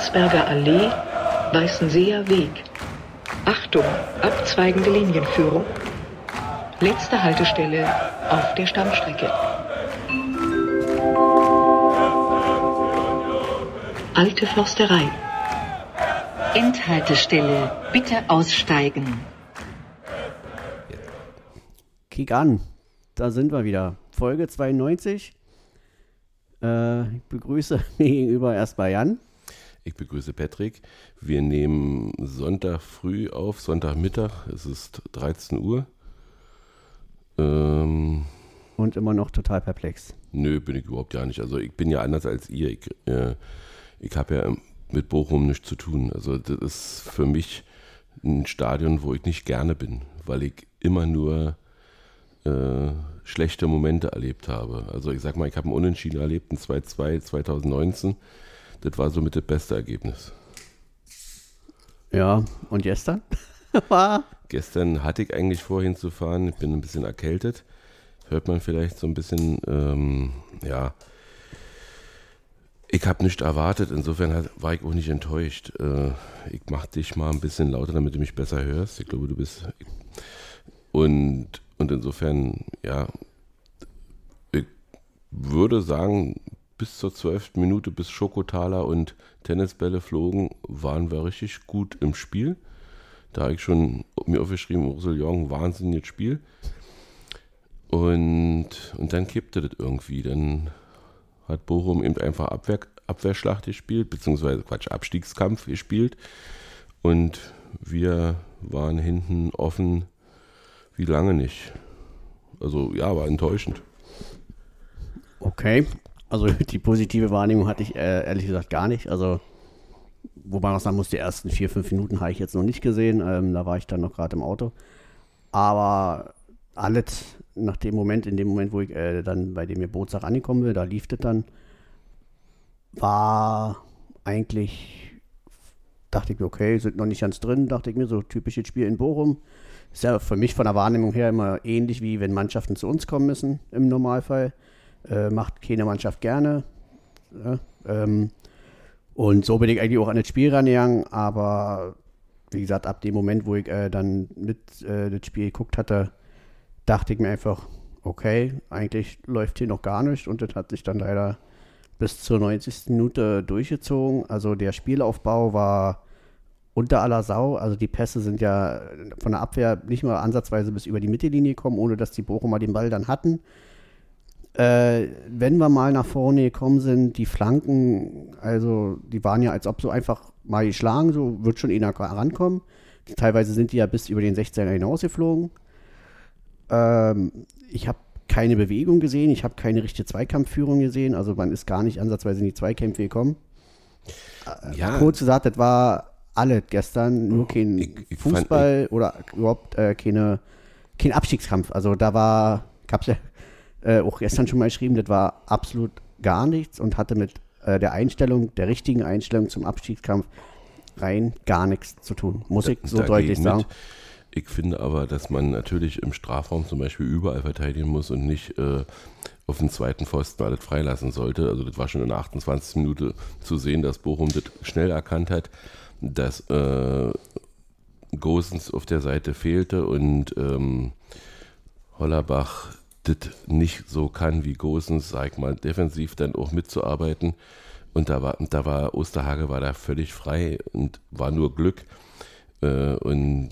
Landsberger Allee, Weißenseer Weg. Achtung, abzweigende Linienführung. Letzte Haltestelle auf der Stammstrecke. Alte Forsterei. Endhaltestelle, bitte aussteigen. Kick an, da sind wir wieder. Folge 92. Äh, ich begrüße mir gegenüber erstmal Jan. Ich begrüße Patrick. Wir nehmen Sonntag früh auf, Sonntagmittag. Es ist 13 Uhr. Ähm, Und immer noch total perplex. Nö, bin ich überhaupt ja nicht. Also ich bin ja anders als ihr. Ich, äh, ich habe ja mit Bochum nichts zu tun. Also das ist für mich ein Stadion, wo ich nicht gerne bin, weil ich immer nur äh, schlechte Momente erlebt habe. Also ich sag mal, ich habe ein Unentschieden erlebt, ein 2-2 2019. Das war somit das beste Ergebnis. Ja, und gestern? gestern hatte ich eigentlich vor hinzufahren. Ich bin ein bisschen erkältet. Hört man vielleicht so ein bisschen, ähm, ja, ich habe nicht erwartet, insofern war ich auch nicht enttäuscht. Äh, ich mache dich mal ein bisschen lauter, damit du mich besser hörst. Ich glaube, du bist. Und, und insofern, ja, ich würde sagen, bis zur zwölften Minute, bis Schokotaler und Tennisbälle flogen, waren wir richtig gut im Spiel. Da habe ich schon mir aufgeschrieben, Jong, wahnsinniges Spiel. Und, und dann kippte das irgendwie. Dann hat Bochum eben einfach Abwehr, Abwehrschlacht gespielt, beziehungsweise Quatsch, Abstiegskampf gespielt. Und wir waren hinten offen wie lange nicht. Also ja, war enttäuschend. Okay, also die positive Wahrnehmung hatte ich äh, ehrlich gesagt gar nicht. Also wobei man sagen muss, die ersten vier, fünf Minuten habe ich jetzt noch nicht gesehen. Ähm, da war ich dann noch gerade im Auto. Aber alles nach dem Moment, in dem Moment, wo ich äh, dann bei dem Geburtstag angekommen bin, da lief das dann, war eigentlich, dachte ich mir, okay, sind noch nicht ganz drin, dachte ich mir, so typisches Spiel in Bochum. Ist ja für mich von der Wahrnehmung her immer ähnlich wie wenn Mannschaften zu uns kommen müssen im Normalfall. Äh, macht keine Mannschaft gerne. Ja, ähm, und so bin ich eigentlich auch an das Spiel rangegangen, aber wie gesagt, ab dem Moment, wo ich äh, dann mit äh, das Spiel geguckt hatte, dachte ich mir einfach, okay, eigentlich läuft hier noch gar nicht und das hat sich dann leider bis zur 90. Minute durchgezogen. Also der Spielaufbau war unter aller Sau. Also die Pässe sind ja von der Abwehr nicht mal ansatzweise bis über die Mittellinie gekommen, ohne dass die Bochumer den Ball dann hatten. Äh, wenn wir mal nach vorne gekommen sind, die Flanken, also die waren ja, als ob so einfach mal geschlagen, so wird schon einer rankommen. Teilweise sind die ja bis über den 16er hinausgeflogen. Ähm, ich habe keine Bewegung gesehen, ich habe keine richtige Zweikampfführung gesehen, also man ist gar nicht ansatzweise in die Zweikämpfe gekommen. Äh, ja. Kurz gesagt, das war alles gestern, nur kein ich, ich Fußball fand, oder überhaupt äh, keine, kein Abstiegskampf. Also da war, ich habe ja äh, auch gestern schon mal geschrieben, das war absolut gar nichts und hatte mit äh, der Einstellung, der richtigen Einstellung zum Abstiegskampf rein gar nichts zu tun, muss ich so deutlich sagen. Mit. Ich finde aber, dass man natürlich im Strafraum zum Beispiel überall verteidigen muss und nicht äh, auf den zweiten Pfosten alles freilassen sollte. Also das war schon in der 28. Minute zu sehen, dass Bochum das schnell erkannt hat, dass äh, Gosens auf der Seite fehlte und ähm, Hollerbach das nicht so kann wie Gosens, sag ich mal, defensiv dann auch mitzuarbeiten. Und da war, da war Osterhage war da völlig frei und war nur Glück. Äh, und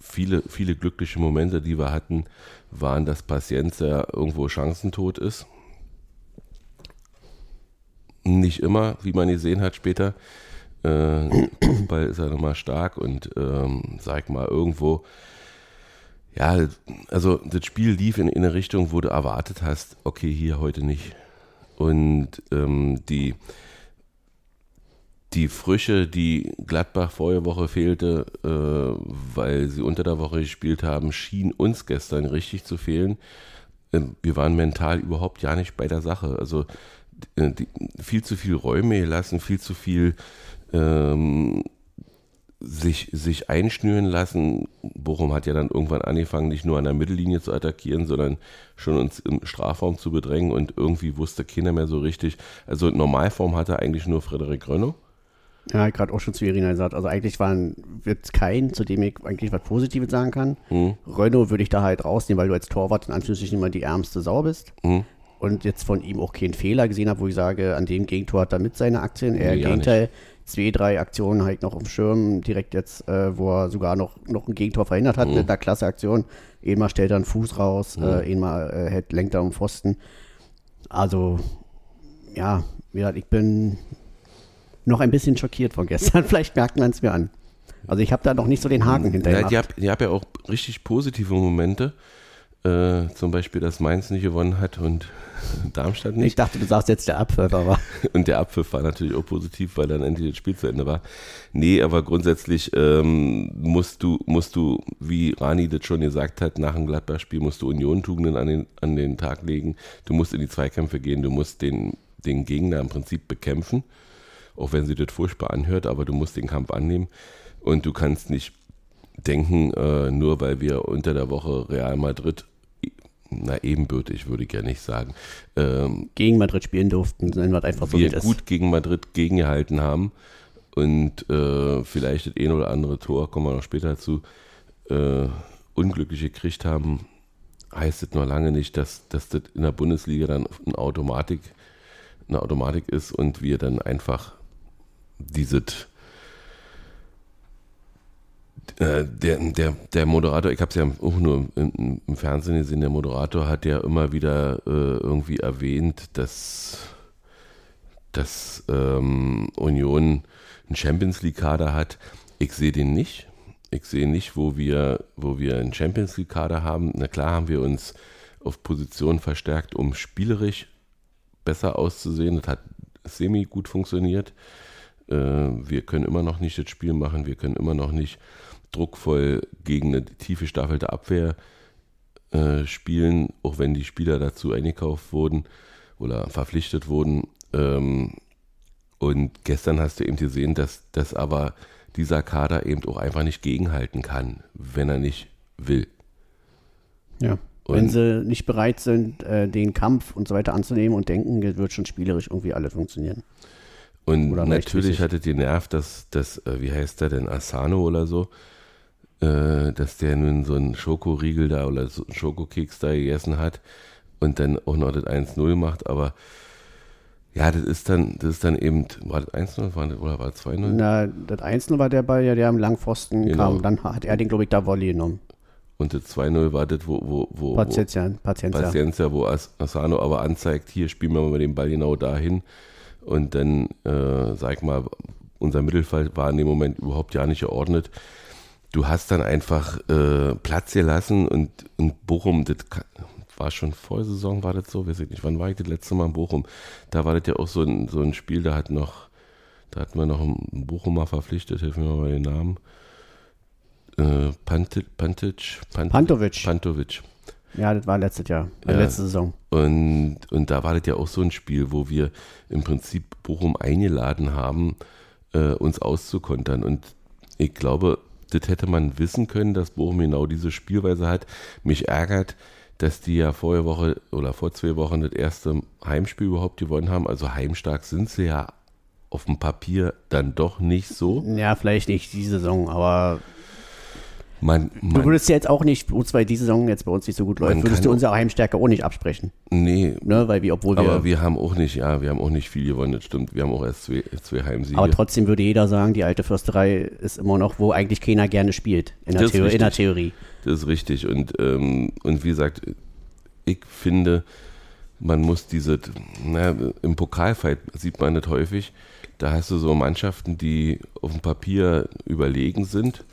viele, viele glückliche Momente, die wir hatten, waren, dass Paciencia irgendwo chancentot ist. Nicht immer, wie man gesehen hat später. Äh, Fußball ist er nochmal stark und ähm, sag mal, irgendwo, ja, also das Spiel lief in, in eine Richtung, wo du erwartet hast, okay, hier heute nicht. Und ähm, die, die Frische, die Gladbach vorige Woche fehlte, äh, weil sie unter der Woche gespielt haben, schien uns gestern richtig zu fehlen. Äh, wir waren mental überhaupt ja nicht bei der Sache. Also äh, die, viel zu viel Räume gelassen, viel zu viel ähm, sich, sich einschnüren lassen. Bochum hat ja dann irgendwann angefangen, nicht nur an der Mittellinie zu attackieren, sondern schon uns im Strafraum zu bedrängen und irgendwie wusste keiner mehr so richtig. Also Normalform hatte eigentlich nur Frederik Rönno Ja, gerade auch schon zu Irina gesagt. Also eigentlich waren wird kein, zu dem ich eigentlich was Positives sagen kann. Hm. Renault würde ich da halt rausnehmen, weil du als Torwart in Anführungsstrichen immer die ärmste Sau bist. Hm. Und jetzt von ihm auch keinen Fehler gesehen habe, wo ich sage, an dem Gegentor hat er mit seine Aktien. Eher Nee, im Gegenteil, zwei, drei Aktionen halt noch auf dem Schirm, direkt jetzt, äh, wo er sogar noch, noch ein Gegentor verhindert hat mit einer klasse Aktion. Einmal stellt er einen Fuß raus, äh, einmal äh, hält, lenkt er um Pfosten. Also, ja, wie gesagt, ich bin noch ein bisschen schockiert von gestern. Vielleicht merkt man es mir an. Also ich habe da noch nicht so den Haken hinterher. Ja, die habe hab ja auch richtig positive Momente. Äh, zum Beispiel, dass Mainz nicht gewonnen hat und Darmstadt ich nicht. dachte, du sagst jetzt der Abpfiff, aber Und der Abpfiff war natürlich auch positiv, weil dann endlich das Spiel zu Ende war. Nee, aber grundsätzlich ähm, musst du, musst du, wie Rani das schon gesagt hat, nach dem Gladbach-Spiel musst du Union-Tugenden an den, an den Tag legen. Du musst in die Zweikämpfe gehen, du musst den, den Gegner im Prinzip bekämpfen, auch wenn sie das furchtbar anhört, aber du musst den Kampf annehmen. Und du kannst nicht denken, äh, nur weil wir unter der Woche Real Madrid, na ebenbürtig würde ich ja nicht sagen, ähm, gegen Madrid spielen durften, dann wird einfach so wir gut gegen Madrid gegengehalten haben und äh, vielleicht das ein oder andere Tor, kommen wir noch später dazu, äh, unglücklich gekriegt haben, heißt das noch lange nicht, dass, dass das in der Bundesliga dann eine Automatik, eine Automatik ist und wir dann einfach dieses äh, der, der, der Moderator, ich habe es ja auch nur im, im Fernsehen gesehen, der Moderator hat ja immer wieder äh, irgendwie erwähnt, dass, dass ähm, Union einen Champions League-Kader hat. Ich sehe den nicht. Ich sehe nicht, wo wir, wo wir einen Champions League-Kader haben. Na klar haben wir uns auf Position verstärkt, um spielerisch besser auszusehen. Das hat semi gut funktioniert. Äh, wir können immer noch nicht das Spiel machen. Wir können immer noch nicht druckvoll gegen eine tiefe staffelte Abwehr äh, spielen, auch wenn die Spieler dazu eingekauft wurden oder verpflichtet wurden. Ähm, und gestern hast du eben gesehen, dass, dass aber dieser Kader eben auch einfach nicht gegenhalten kann, wenn er nicht will. ja. Wenn Und- sie nicht bereit sind, äh, den Kampf und so weiter anzunehmen und denken, wird schon spielerisch irgendwie alles funktionieren. Und Oder natürlich rechtmäßig. hat es genervt, dass, dass äh, wie heißt der denn, Asano oder so, äh, dass der nun so einen Schokoriegel da oder so einen Schokokeks da gegessen hat und dann auch noch das 1-0 macht, aber ja, das ist dann, das ist dann eben, war das 1-0 war das- oder war das 2-0? Na, das Einzelne war der Ball, ja, der am Langpfosten Genau. kam. Dann hat er den, glaube ich, da Volley genommen. Und das 2-0 war das, wo, wo, wo, Paciencia, Paciencia. Paciencia, wo As- Asano aber anzeigt, hier spielen wir mal den Ball genau dahin. Und dann, äh, sag mal, unser Mittelfeld war in dem Moment überhaupt ja nicht geordnet. Du hast dann einfach äh, Platz gelassen und, und Bochum, das war schon vor Saison, war das so, weiß ich nicht, wann war ich das letzte Mal in Bochum? Da war das ja auch so ein, so ein Spiel, da hat noch, da hatten wir noch einen Bochumer verpflichtet, hilf mir mal bei den Namen. Äh, Pantic, Pantic, Pantic, Pantovic. Pantovic. Ja, das war letztes Jahr, äh, Ja. letzte Saison. Und, und da war das ja auch so ein Spiel, wo wir im Prinzip Bochum eingeladen haben, äh, uns auszukontern. Und ich glaube, das hätte man wissen können, dass Bochum genau diese Spielweise hat. Mich ärgert, dass die ja vorher Woche oder vor zwei Wochen das erste Heimspiel überhaupt gewonnen haben. Also heimstark sind sie ja auf dem Papier dann doch nicht so. Ja, vielleicht nicht die Saison, aber Man, du man, würdest ja jetzt auch nicht, uns weil die Saison jetzt bei uns nicht so gut läuft, würdest du unsere Heimstärke auch nicht absprechen. nee, Ne? Weil wir, obwohl wir, aber aber, wir haben auch nicht, ja, wir haben auch nicht viel gewonnen, das stimmt. Wir haben auch erst zwei, zwei Heimsiege. trotzdem würde jeder sagen, die alte Fürsterei ist immer noch, wo eigentlich keiner gerne spielt. In der, Theorie, in der richtig. Theorie. Das ist richtig. Und, ähm, und wie gesagt, ich finde, man muss diese, na, im Pokalfight sieht man das häufig, da hast du so Mannschaften, die auf dem Papier überlegen sind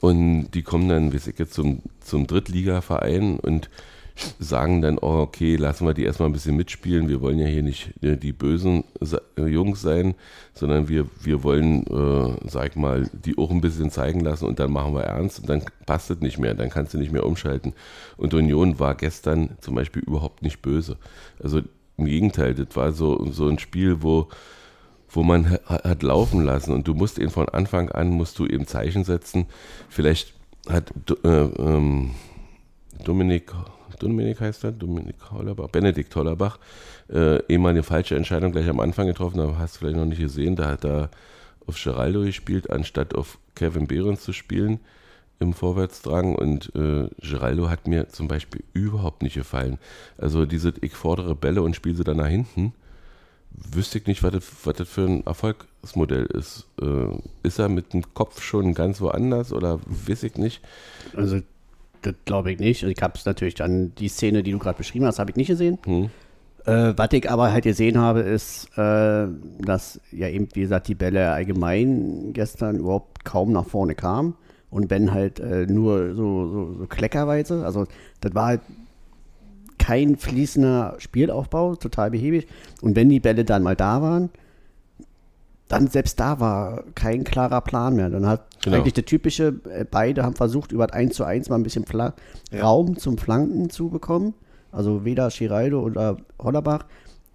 und die kommen dann, weiß ich jetzt, zum, zum Drittligaverein und sagen dann, oh, okay, lassen wir die erstmal ein bisschen mitspielen. Wir wollen ja hier nicht äh, die bösen äh, Jungs sein, sondern wir, wir wollen, äh, sag mal, die auch ein bisschen zeigen lassen und dann machen wir ernst und dann passt es nicht mehr, dann kannst du nicht mehr umschalten. Und Union war gestern zum Beispiel überhaupt nicht böse. Also im Gegenteil, das war so, so ein Spiel, wo, wo man ha- hat laufen lassen und du musst eben von Anfang an, musst du eben Zeichen setzen. Vielleicht hat äh, ähm, Dominik, Dominik heißt er, Dominik Hollerbach, Benedikt Hollerbach, äh, eh mal eine falsche Entscheidung gleich am Anfang getroffen, da hast du vielleicht noch nicht gesehen, da hat er auf Geraldo gespielt, anstatt auf Kevin Behrens zu spielen im Vorwärtsdrang. Und äh, Geraldo hat mir zum Beispiel überhaupt nicht gefallen. Also diese, ich fordere Bälle und spiele sie dann nach hinten. Wüsste ich nicht, was das, was das für ein Erfolgsmodell ist. Äh, ist er mit dem Kopf schon ganz woanders oder weiß ich nicht? Also, das glaube ich nicht. Ich habe es natürlich dann, die Szene, die du gerade beschrieben hast, habe ich nicht gesehen. Hm. Äh, was ich aber halt gesehen habe, ist, äh, dass ja eben, wie gesagt, die Bälle allgemein gestern überhaupt kaum nach vorne kamen und Ben halt äh, nur so, so, so kleckerweise. Also das war halt kein fließender Spielaufbau, total behäbig. Und wenn die Bälle dann mal da waren, dann selbst da war kein klarer Plan mehr. Dann hat Genau. eigentlich der typische, äh, beide haben versucht, über 1 zu 1 mal ein bisschen Fla Raum zum Flanken zu bekommen. Also weder Giraldo oder Hollerbach.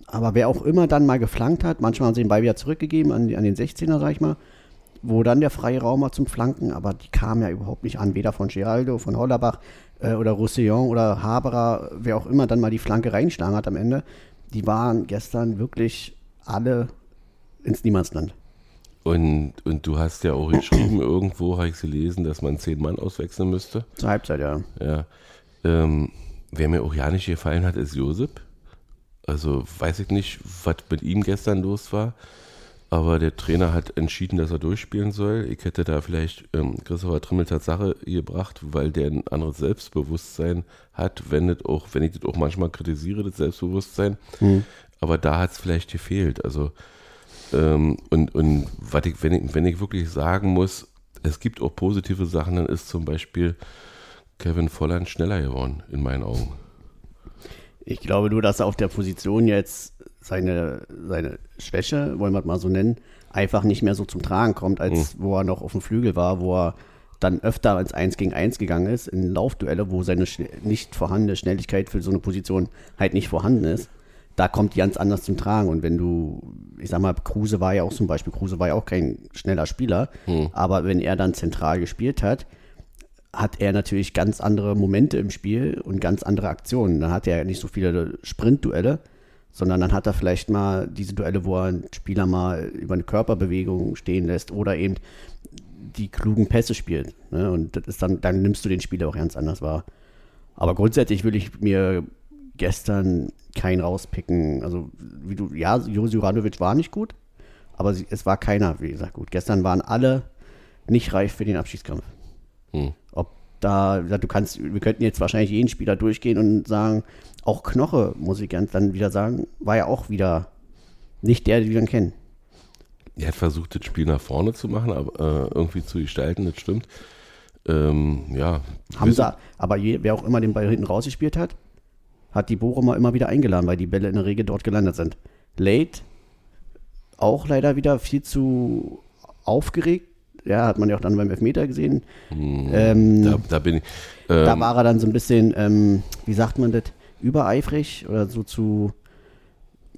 Aber wer auch immer dann mal geflankt hat, manchmal haben sie den Ball wieder zurückgegeben an, an den 16er, sag ich mal, wo dann der freie Raum war zum Flanken, aber die kamen ja überhaupt nicht an, weder von Giraldo, von Hollerbach äh, oder Roussillon oder Haberer, wer auch immer dann mal die Flanke reinschlagen hat am Ende. Die waren gestern wirklich alle ins Niemandsland. Und, und du hast ja auch geschrieben, irgendwo habe ich gelesen, dass man zehn Mann auswechseln müsste. Zur Halbzeit, ja. Ja. Ähm, wer mir auch ja nicht gefallen hat, ist Josep. Also weiß ich nicht, was mit ihm gestern los war. Aber der Trainer hat entschieden, dass er durchspielen soll. Ich hätte da vielleicht ähm, Christopher Trimmel Tatsache gebracht, weil der ein anderes Selbstbewusstsein hat, wenn, das auch, wenn ich das auch manchmal kritisiere, das Selbstbewusstsein. Aber da hat es vielleicht gefehlt. Also ähm, und, und was ich, wenn, ich, wenn ich wirklich sagen muss, es gibt auch positive Sachen, dann ist zum Beispiel Kevin Volland schneller geworden, in meinen Augen. Ich glaube nur, dass er auf der Position jetzt seine, seine Schwäche, wollen wir es mal so nennen, einfach nicht mehr so zum Tragen kommt, als wo er noch auf dem Flügel war, wo er dann öfter ins 1 gegen 1 gegangen ist, in Laufduelle, wo seine nicht vorhandene Schnelligkeit für so eine Position halt nicht vorhanden ist. Da kommt die ganz anders zum Tragen. Und wenn du, ich sag mal, Kruse war ja auch zum Beispiel, Kruse war ja auch kein schneller Spieler, aber wenn er dann zentral gespielt hat, hat er natürlich ganz andere Momente im Spiel und ganz andere Aktionen. Dann hat er nicht so viele Sprintduelle, sondern dann hat er vielleicht mal diese Duelle, wo er einen Spieler mal über eine Körperbewegung stehen lässt oder eben die klugen Pässe spielt. Ne? Und das ist dann, dann nimmst du den Spieler auch ganz anders wahr. Aber grundsätzlich will ich mir gestern keinen rauspicken. Also, wie du, ja, Josi Juranovic war nicht gut, aber sie, es war keiner, wie gesagt, gut. Gestern waren alle nicht reif für den Abschiedskampf. Hm. Da, du kannst, wir könnten jetzt wahrscheinlich jeden Spieler durchgehen und sagen, auch Knoche, muss ich ganz dann wieder sagen, war ja auch wieder nicht der, den wir dann kennen. Er hat versucht, das Spiel nach vorne zu machen, aber äh, irgendwie zu gestalten, das stimmt. Ähm, ja. Sie, aber je, wer auch immer den Ball hinten rausgespielt hat, hat die Bochumer immer wieder eingeladen, weil die Bälle in der Regel dort gelandet sind. Late auch leider wieder viel zu aufgeregt. Ja, hat man ja auch dann beim Elfmeter gesehen. Ähm, Da, da bin ich. Da Ähm, war er dann so ein bisschen, ähm, wie sagt man das, übereifrig oder so zu.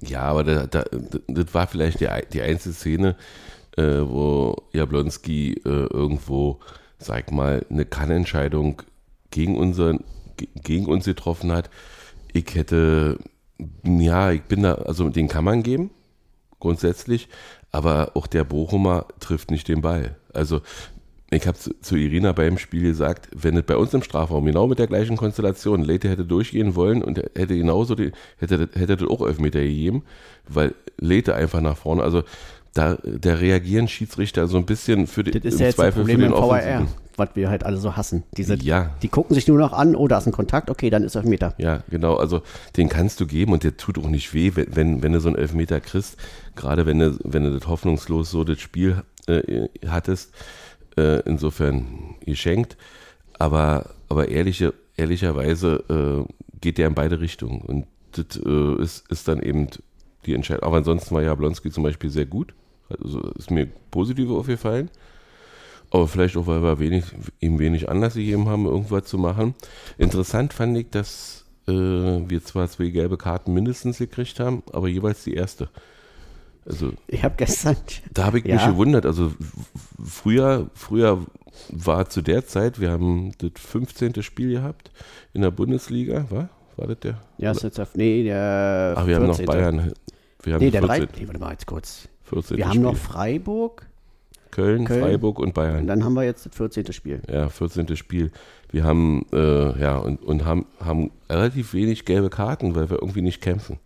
Ja, aber da, da, das war vielleicht die, die einzige Szene, äh, wo Jablonski äh, irgendwo, sag mal, eine Kannentscheidung gegen, unseren, ge- gegen uns getroffen hat. Ich hätte, ja, ich bin da, also den kann man geben, grundsätzlich, aber auch der Bochumer trifft nicht den Ball. Also ich habe zu, zu Irina beim Spiel gesagt, wenn es bei uns im Strafraum genau mit der gleichen Konstellation Lete hätte durchgehen wollen und hätte genauso die, hätte, hätte das auch Elfmeter gegeben, weil Lete einfach nach vorne, also da, da reagieren Schiedsrichter so ein bisschen für die, Das ist ja jetzt das Problem im VAR, was wir halt alle so hassen. Diese, Ja. Die gucken sich nur noch an, oh, da ist ein Kontakt, okay, dann ist er Meter. Ja, genau. Also den kannst du geben und der tut auch nicht weh, wenn, wenn, wenn du so einen Elfmeter kriegst. Gerade wenn du, wenn du das hoffnungslos so das Spiel äh, hattest. Äh, insofern geschenkt. Aber, aber ehrliche, ehrlicherweise äh, geht der in beide Richtungen. Und das äh, ist, ist dann eben die Entscheidung. Aber ansonsten war Jablonski zum Beispiel sehr gut. Also ist mir positiv aufgefallen. Aber vielleicht auch, weil wir wenig, ihm wenig Anlass gegeben haben, irgendwas zu machen. Interessant fand ich, dass äh, wir zwar zwei gelbe Karten mindestens gekriegt haben, aber jeweils die erste. Also Ich habe gestern, da habe ich Ja. mich gewundert. Also früher, früher war zu der Zeit, wir haben das 15. Spiel gehabt in der Bundesliga, war? War das der? ja, ist jetzt auf, nee, der Ach, wir haben noch 14.. Bayern. Wir haben Nee, der 14. 3. Nee, warte mal, jetzt kurz. 14. Wir haben noch Spiel. Freiburg, Köln, Köln. Freiburg und Bayern. Und dann haben wir jetzt das 14. Spiel. Ja, 14. Spiel. Wir haben, äh, ja, und, und haben, haben relativ wenig gelbe Karten, weil wir irgendwie nicht kämpfen.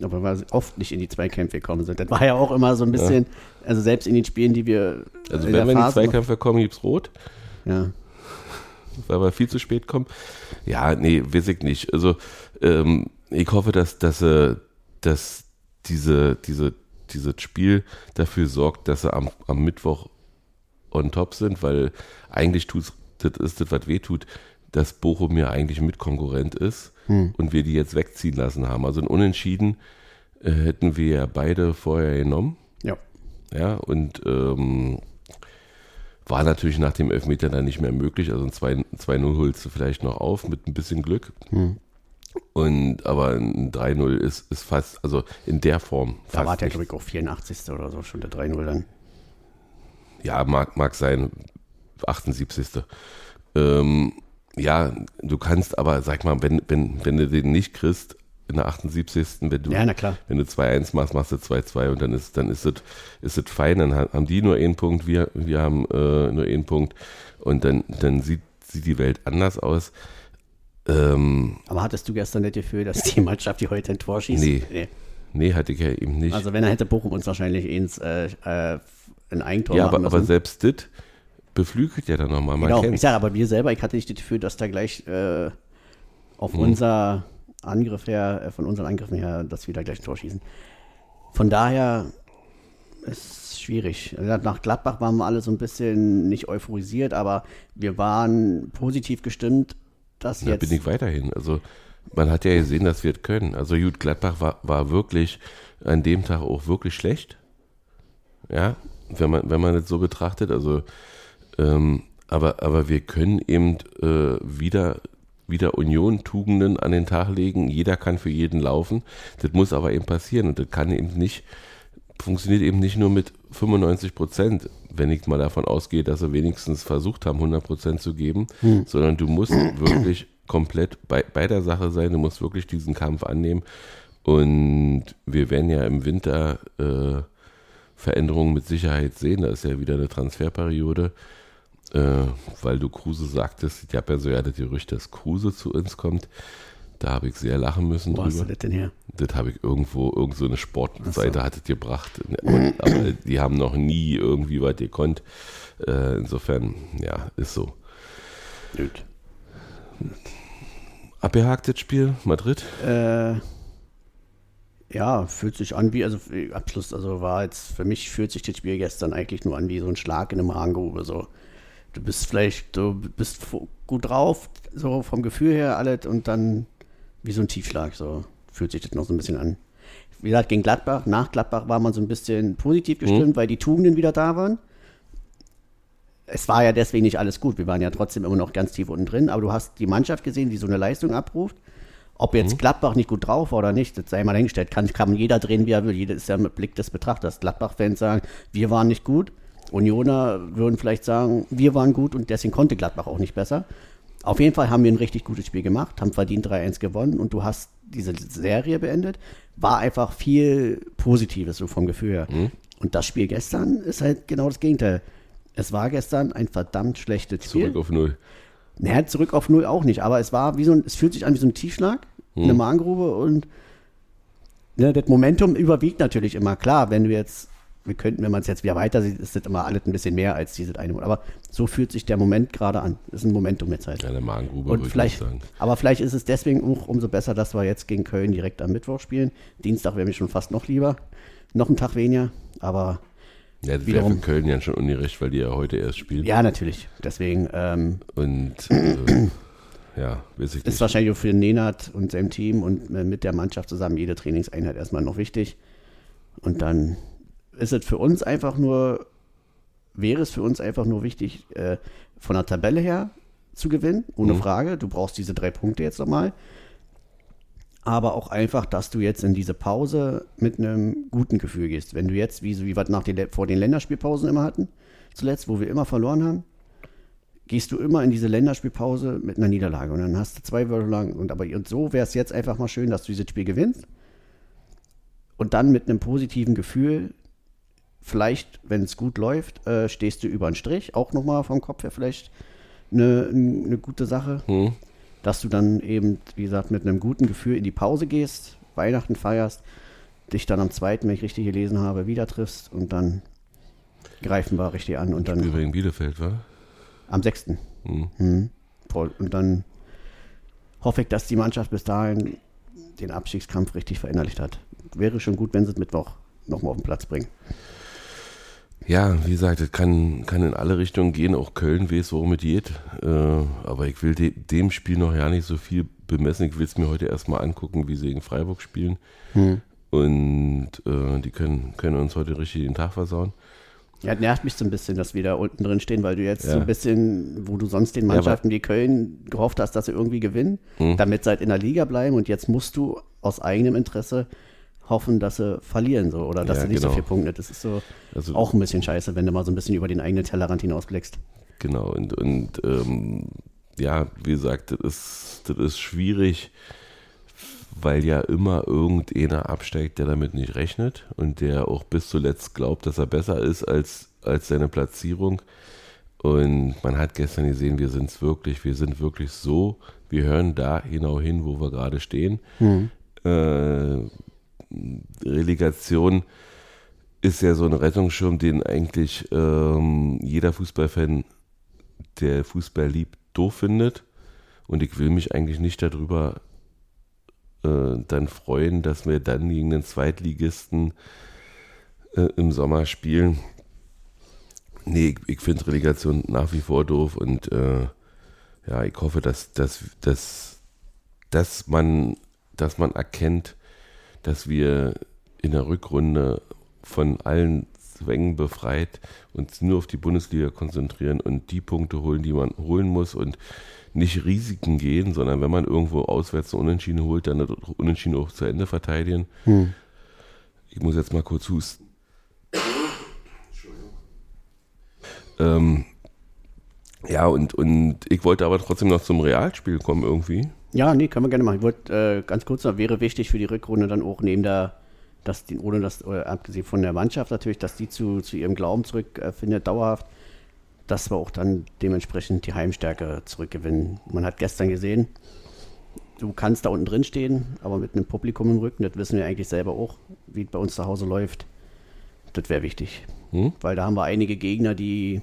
Aber wir oft nicht in die Zweikämpfe gekommen sind. Das war ja auch immer so ein bisschen, also selbst in den Spielen, die wir. Also wenn wir in die Zweikämpfe kommen, gibt's rot, Ja. weil wir viel zu spät kommen. Ja, nee, weiß ich nicht. Also ähm, ich hoffe, dass, dass, äh, dass diese, diese, dieses Spiel dafür sorgt, dass sie am, am Mittwoch on top sind, weil eigentlich tut's, das ist das, was weh tut, dass Bochum ja eigentlich Mitkonkurrent ist und wir die jetzt wegziehen lassen haben. Also ein Unentschieden äh, hätten wir ja beide vorher genommen. Ja. Ja, und ähm, war natürlich nach dem Elfmeter dann nicht mehr möglich. Also ein 2 2-0 holst du vielleicht noch auf mit ein bisschen Glück. Hm. Und aber ein 3-0 ist, ist fast, also in der Form. Da fast war der, glaube ich, auch 84. oder so, schon der 3-0 dann. Ja, mag, mag sein. 78. Ähm, ja, du kannst aber, sag mal, wenn, wenn, wenn du den nicht kriegst, in der 78. Wenn du, Ja, na klar. wenn du 2-1 machst, machst du 2-2 und dann ist dann ist es ist es fein, dann ha- haben die nur einen Punkt, wir, wir haben äh, nur einen Punkt und dann, dann sieht, sieht die Welt anders aus. Ähm, Aber hattest du gestern nicht Gefühl, dass die Mannschaft, die heute ein Tor schießt? Nee. nee, hatte ich ja eben nicht. Also wenn er hätte Bochum uns wahrscheinlich ins, äh, äh, ein Eigentor ja, machen aber, aber selbst das beflügelt ja dann nochmal. Genau, ich kennt's. sage aber wir selber, ich hatte nicht das Gefühl, dass da gleich äh, auf Hm. unser Angriff her, äh, von unseren Angriffen her, dass wir da gleich ein Tor schießen. Von daher ist es schwierig. Nach Gladbach waren wir alle so ein bisschen nicht euphorisiert, aber wir waren positiv gestimmt, dass Da jetzt bin ich weiterhin. Also man hat ja gesehen, dass wir es können. Also Jut Gladbach war, war wirklich an dem Tag auch wirklich schlecht. Ja, wenn man, wenn man es so betrachtet. Also, ähm, aber, aber wir können eben äh, wieder, wieder Union-Tugenden an den Tag legen. Jeder kann für jeden laufen. Das muss aber eben passieren. Und das kann eben nicht, funktioniert eben nicht nur mit 95 Prozent, wenn ich mal davon ausgehe, dass sie wenigstens versucht haben, 100 Prozent zu geben, sondern du musst wirklich komplett bei, bei der Sache sein, du musst wirklich diesen Kampf annehmen. Und wir werden ja im Winter äh, Veränderungen mit Sicherheit sehen, da ist ja wieder eine Transferperiode, äh, weil du Kruse sagtest, ich habe ja so ja das Gerücht, dass Kruse zu uns kommt, da habe ich sehr lachen müssen wo hast du drüber. das denn her? Das habe ich irgendwo, irgend so eine Sportseite hat es gebracht. Und, aber die haben noch nie irgendwie was gekonnt. Äh, insofern, ja, ist so. Gut. Abgehaktes Spiel, Madrid. Äh, ja, fühlt sich an wie, also äh, Abschluss, also war jetzt, für mich fühlt sich das Spiel gestern eigentlich nur an wie so ein Schlag in eine Magengrube. So. Du bist vielleicht, du bist gut drauf, so vom Gefühl her alles und dann wie so ein Tiefschlag, so fühlt sich das noch so ein bisschen an. Wie gesagt, gegen Gladbach, nach Gladbach war man so ein bisschen positiv gestimmt, weil die Tugenden wieder da waren. Es war ja deswegen nicht alles gut. Wir waren ja trotzdem immer noch ganz tief unten drin, aber du hast die Mannschaft gesehen, die so eine Leistung abruft. Ob jetzt Gladbach nicht gut drauf war oder nicht, das sei mal dahingestellt. Kann, kann jeder drehen, wie er will. Jeder ist ja mit Blick des Betrachters. Gladbach-Fans sagen, wir waren nicht gut. Unioner würden vielleicht sagen, wir waren gut und deswegen konnte Gladbach auch nicht besser. Auf jeden Fall haben wir ein richtig gutes Spiel gemacht, haben verdient 3-1 gewonnen und du hast diese Serie beendet. War einfach viel Positives so vom Gefühl her. Und das Spiel gestern ist halt genau das Gegenteil. Es war gestern ein verdammt schlechtes Spiel. Zurück auf Null. Naja, zurück auf Null auch nicht, aber es war wie so ein, es fühlt sich an wie so ein Tiefschlag, eine Magengrube und ne, das Momentum überwiegt natürlich immer. Klar, wenn du jetzt, wir könnten, wenn man es jetzt wieder weiter sieht, ist das immer alles ein bisschen mehr als dieses eine. Aber so fühlt sich der Moment gerade an. Das ist ein Momentum jetzt halt. Ja, eine Magengrube, Und vielleicht, sagen. aber vielleicht ist es deswegen auch umso besser, dass wir jetzt gegen Köln direkt am Mittwoch spielen. Dienstag wäre mir schon fast noch lieber. Noch einen Tag weniger, aber Ja, das wäre wiederum- für Köln ja schon ungerecht, weil die ja heute erst spielen. ja, natürlich. Deswegen ähm, Und äh, ja, weiß ich ist nicht. wahrscheinlich auch für Nenad und seinem Team und äh, mit der Mannschaft zusammen jede Trainingseinheit erstmal noch wichtig. Und dann ist es für uns einfach nur, wäre es für uns einfach nur wichtig, äh, von der Tabelle her zu gewinnen, ohne Frage. Du brauchst diese drei Punkte jetzt nochmal. Aber auch einfach, dass du jetzt in diese Pause mit einem guten Gefühl gehst. Wenn du jetzt, wie, so- wie wir nach den, vor den Länderspielpausen immer hatten, zuletzt, wo wir immer verloren haben, gehst du immer in diese Länderspielpause mit einer Niederlage und dann hast du zwei Wochen lang und aber und so wäre es jetzt einfach mal schön, dass du dieses Spiel gewinnst und dann mit einem positiven Gefühl vielleicht, wenn es gut läuft, äh, stehst du über den Strich, auch nochmal vom Kopf her vielleicht eine, eine gute Sache, Hm? dass du dann eben, wie gesagt, mit einem guten Gefühl in die Pause gehst, Weihnachten feierst, dich dann am zweiten, wenn ich richtig gelesen habe, wieder triffst und dann greifen wir richtig an und dann gegen Bielefeld, war? am sechsten. Hm. Voll. Und dann hoffe ich, dass die Mannschaft bis dahin den Abstiegskampf richtig verinnerlicht hat. Wäre schon gut, wenn sie es Mittwoch nochmal auf den Platz bringen. Ja, wie gesagt, es kann, kann in alle Richtungen gehen. Auch Köln weiß, worum es geht. Äh, aber ich will de dem Spiel noch ja nicht so viel bemessen. Ich will es mir heute erstmal angucken, wie sie gegen Freiburg spielen. Und äh, die können, können uns heute richtig den Tag versauen. Ja, nervt mich so ein bisschen, dass wir da unten drin stehen, weil du jetzt Ja. so ein bisschen, wo du sonst den Mannschaften wie Köln gehofft hast, dass sie irgendwie gewinnen, Hm. damit sie halt in der Liga bleiben und jetzt musst du aus eigenem Interesse hoffen, dass sie verlieren so oder dass Ja, sie nicht so genau. viel Punkte. Das ist so Also- auch ein bisschen scheiße, wenn du mal so ein bisschen über den eigenen Tellerrand hinausblickst. Genau, und, und ähm, ja, wie gesagt, das ist, das ist schwierig, weil ja immer irgendeiner absteigt, der damit nicht rechnet und der auch bis zuletzt glaubt, dass er besser ist als, als seine Platzierung. Und man hat gestern gesehen, wir sind es wirklich, wir sind wirklich so, wir hören da genau hin, wo wir gerade stehen. Äh, Relegation ist ja so ein Rettungsschirm, den eigentlich ähm, jeder Fußballfan, der Fußball liebt, doof findet. Und ich will mich eigentlich nicht darüber äh, dann freuen, dass wir dann gegen den Zweitligisten äh, im Sommer spielen. Nee, ich, ich finde Relegation nach wie vor doof und äh, ja, ich hoffe, dass, dass, dass, dass, man, dass man erkennt, dass wir in der Rückrunde von allen Zwängen befreit uns nur auf die Bundesliga konzentrieren und die Punkte holen, die man holen muss und nicht Risiken gehen, sondern wenn man irgendwo auswärts einen Unentschieden holt, dann das Unentschieden auch zu Ende verteidigen. Ich muss jetzt mal kurz husten. Ähm, ja, und, und ich wollte aber trotzdem noch zum Realspiel kommen irgendwie. Ja, nee, können wir gerne machen. Ich wollte äh, ganz kurz noch, wäre wichtig für die Rückrunde dann auch neben der, dass die, ohne das, äh, abgesehen von der Mannschaft natürlich, dass die zu, zu ihrem Glauben zurückfindet, dauerhaft, dass wir auch dann dementsprechend die Heimstärke zurückgewinnen. Man hat gestern gesehen, du kannst da unten drin stehen, aber mit einem Publikum im Rücken, das wissen wir eigentlich selber auch, wie es bei uns zu Hause läuft. Das wäre wichtig. Hm? Weil da haben wir einige Gegner, die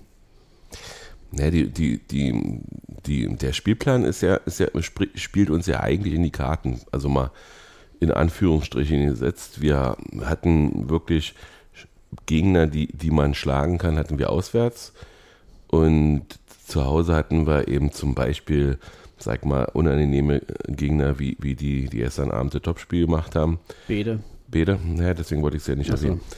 Ja, die, die, die, die, der Spielplan ist ja, ist ja, spielt uns ja eigentlich in die Karten. Also mal in Anführungsstrichen gesetzt. Wir hatten wirklich Gegner, die, die man schlagen kann, hatten wir auswärts. Und zu Hause hatten wir eben zum Beispiel, sag mal, unangenehme Gegner, wie, wie die, die gestern Abend das Topspiel gemacht haben. Bede. Bede, ja, deswegen wollte ich es ja nicht erwähnen. Äh,